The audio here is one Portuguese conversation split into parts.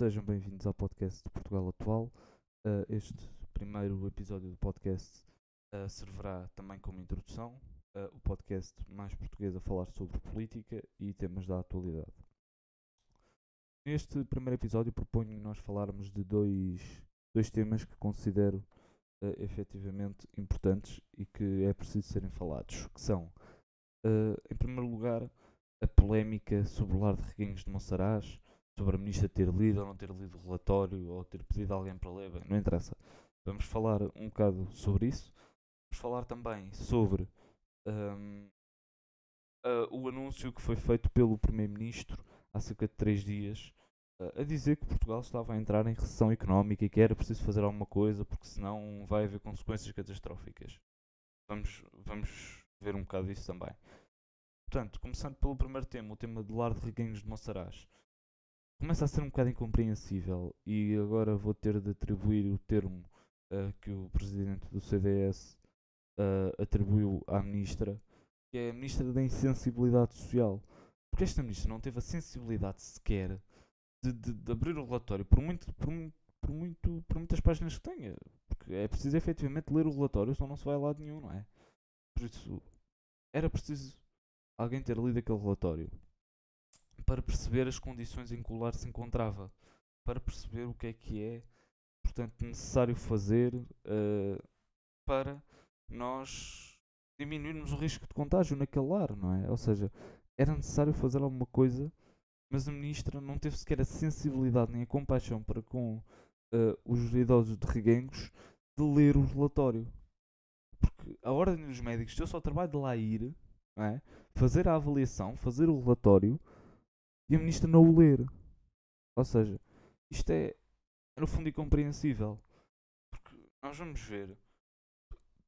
Sejam bem-vindos ao podcast de Portugal Atual. Uh, este primeiro episódio do podcast uh, servirá também como introdução. Uh, o podcast mais português a falar sobre política e temas da atualidade. Neste primeiro episódio proponho nós falarmos de dois, dois temas que considero uh, efetivamente importantes e que é preciso serem falados, que são, em primeiro lugar, a polémica sobre o lar de Reguinhos de Monsaraz, sobre a ministra ter lido ou não ter lido o relatório ou ter pedido a alguém para ler, bem, não interessa. Vamos falar um bocado sobre isso. Vamos falar também sobre um, uh, o anúncio que foi feito pelo Primeiro-Ministro há cerca de 3 dias uh, a dizer que Portugal estava a entrar em recessão económica e que era preciso fazer alguma coisa porque senão vai haver consequências catastróficas. Vamos, vamos ver um bocado disso também. Portanto, começando pelo primeiro tema, o tema do lar de reguinhos de Monsaraz começa a ser um bocado incompreensível e agora vou ter de atribuir o termo uh, que o presidente do CDS uh, eh, atribuiu à ministra, que é a ministra da insensibilidade social. Porque esta ministra não teve a sensibilidade sequer de, de, de abrir o relatório, por, muito, por, por, muito, por muitas páginas que tenha. Porque é preciso efetivamente ler o relatório, senão não se vai a lado nenhum, não é? Por isso, era preciso alguém ter lido aquele relatório para perceber as condições em que o lar se encontrava, para perceber o que é que é, portanto, necessário fazer uh, para nós diminuirmos o risco de contágio naquele lar, não é? Ou seja, era necessário fazer alguma coisa, mas a ministra não teve sequer a sensibilidade nem a compaixão para com uh, os idosos de reguengos de ler o relatório. Porque a ordem dos médicos, eu só trabalho de lá ir, é? fazer a avaliação, fazer o relatório, e a ministra não o ler. Ou seja, isto é, no fundo, incompreensível. Porque nós vamos ver.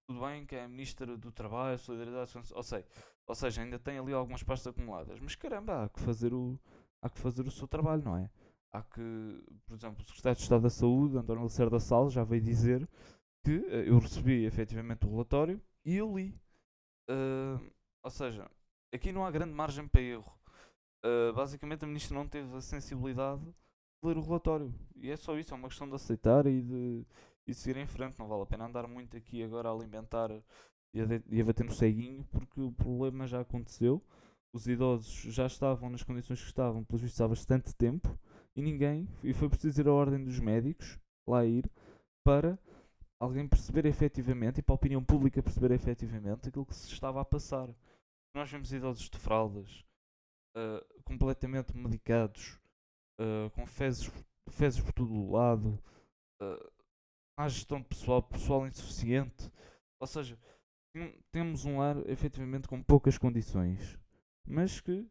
Tudo bem que é a ministra do Trabalho, Solidariedade, ou, sei, ou seja, ainda tem ali algumas pastas acumuladas. Mas caramba, há que fazer o, há que fazer o seu trabalho, não é? Há que, por exemplo, o Secretário de Estado da Saúde, António Lacerda Sal, já veio dizer que uh, eu recebi efetivamente o relatório e eu li. Uh, ou seja, aqui não há grande margem para erro. Uh, basicamente a ministra não teve a sensibilidade de ler o relatório. E é só isso, é uma questão de aceitar e de, e de seguir em frente. Não vale a pena andar muito aqui agora a alimentar e a, e a bater no ceguinho, porque o problema já aconteceu. Os idosos já estavam nas condições que estavam, pelos vistos, há bastante tempo, e ninguém, e foi preciso ir à ordem dos médicos, lá ir, para alguém perceber efetivamente, e para a opinião pública perceber efetivamente aquilo que se estava a passar. Nós vemos idosos de fraldas, uh, completamente medicados, uh, com fezes, fezes por todo o lado, uh, má gestão pessoal, pessoal insuficiente. Ou seja, temos um lar efetivamente com poucas condições, mas que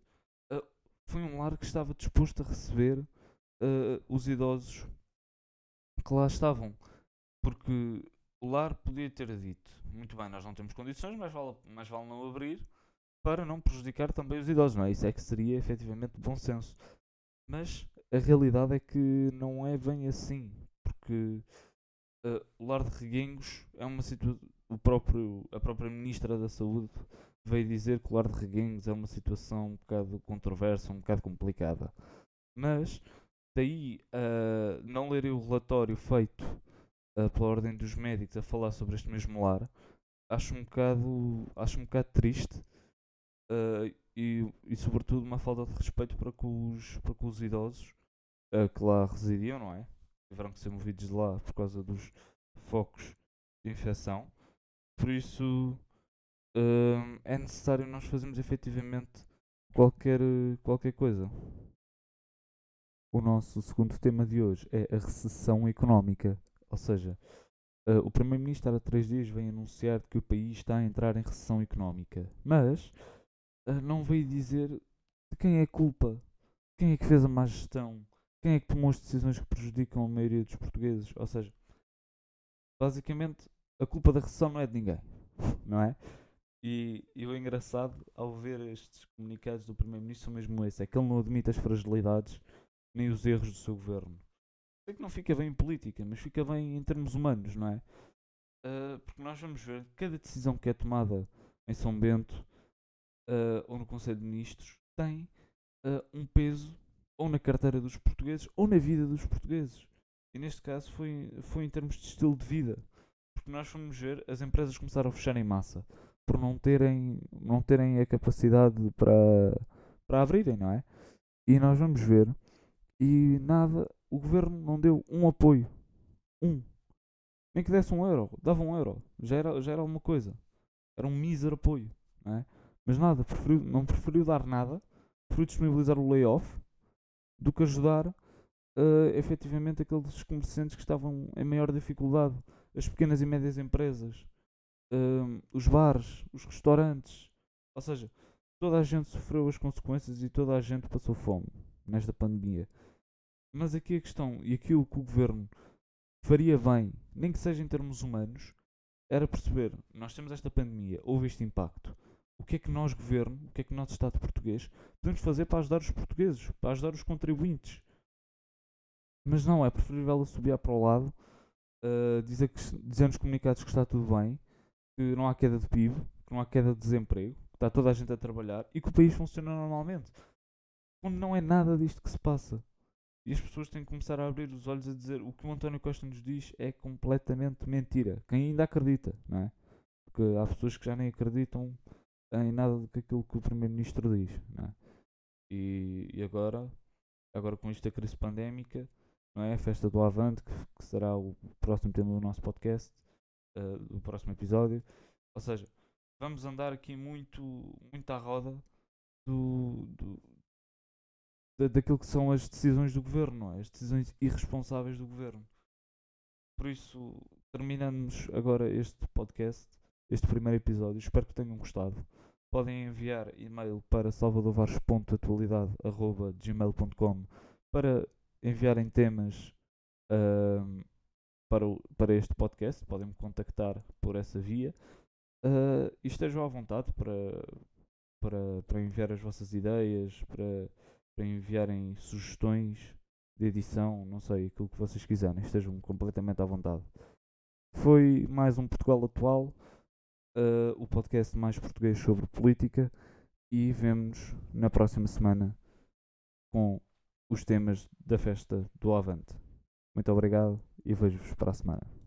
uh, foi um lar que estava disposto a receber uh, os idosos que lá estavam. Porque o lar podia ter dito: muito bem, nós não temos condições, mas vale, mas vale não abrir para não prejudicar também os idosos, não é? Isso é que seria efetivamente bom senso. Mas a realidade é que não é bem assim, porque uh, o lar de Reguengos é uma situação. Próprio, a própria Ministra da Saúde veio dizer que o lar de Reguengos é uma situação um bocado controversa, um bocado complicada. Mas daí uh, não lerem o relatório feito uh, pela Ordem dos Médicos a falar sobre este mesmo lar, acho um bocado, acho um bocado triste uh, e, e sobretudo uma falta de respeito para com os, para com os idosos uh, que lá residiam, não é? Tiveram que ser movidos de lá por causa dos focos de infecção. Por isso uh, é necessário nós fazermos efetivamente qualquer, qualquer coisa. O nosso segundo tema de hoje é a recessão económica, ou seja, Uh, o Primeiro-Ministro há três dias vem anunciar que o país está a entrar em recessão económica. Mas não veio dizer de quem é a culpa, quem é que fez a má gestão, quem é que tomou as decisões que prejudicam a maioria dos portugueses. Ou seja, basicamente a culpa da recessão não é de ninguém, não é? E, e o engraçado ao ver estes comunicados do Primeiro-Ministro são mesmo esse: é que ele não admite as fragilidades nem os erros do seu governo. Sei que não fica bem em política, mas fica bem em termos humanos, não é? Uh, porque nós vamos ver cada decisão que é tomada em São Bento uh, ou no Conselho de Ministros tem uh, um peso ou na carteira dos portugueses ou na vida dos portugueses. E neste caso foi, foi em termos de estilo de vida. Porque nós fomos ver, as empresas começaram a fechar em massa por não terem, não terem a capacidade para, para abrirem, não é? E nós vamos ver, e nada, o governo não deu um apoio. Um. Nem que desse um euro, dava um euro, já era, já era alguma coisa. Era um mísero apoio, não é? Mas nada, preferiu, não preferiu dar nada, preferiu disponibilizar o layoff do que ajudar uh, efetivamente aqueles comerciantes que estavam em maior dificuldade, as pequenas e médias empresas, uh, os bares, os restaurantes. Ou seja, toda a gente sofreu as consequências e toda a gente passou fome nesta pandemia. Mas aqui a questão e aquilo que o governo faria bem, nem que seja em termos humanos, era perceber: nós temos esta pandemia, houve este impacto. O que é que nós, governo, o que é que nós, Estado português, podemos fazer para ajudar os portugueses, para ajudar os contribuintes? Mas não, é preferível subir para o lado, uh, dizer, que, dizer nos comunicados que está tudo bem, que não há queda de PIB, que não há queda de desemprego, que está toda a gente a trabalhar e que o país funciona normalmente. Quando não é nada disto que se passa. E as pessoas têm que começar a abrir os olhos a dizer o que o António Costa nos diz é completamente mentira. Quem ainda acredita, não é? Porque há pessoas que já nem acreditam em nada do que aquilo que o Primeiro-Ministro diz, é? E, e, agora, agora com esta crise pandémica, não é? A festa do Avante, que, que será o próximo tema do nosso podcast, uh, do próximo episódio. Ou seja, vamos andar aqui muito, muito à roda do, do da, daquilo que são as decisões do governo, é? as decisões irresponsáveis do governo. Por isso, terminamos agora este podcast, este primeiro episódio. Espero que tenham gostado. Podem enviar e-mail para salvadorvares.atualidade.gmail.com para enviarem temas uh, para, o, para este podcast. Podem me contactar por essa via. Uh, e estejam à vontade para, para, para enviar as vossas ideias, para para enviarem sugestões de edição, não sei, aquilo que vocês quiserem, estejam completamente à vontade. Foi mais um Portugal Atual, uh, o podcast mais português sobre política, e vemos na próxima semana com os temas da festa do Avante. Muito obrigado e vejo-vos para a semana.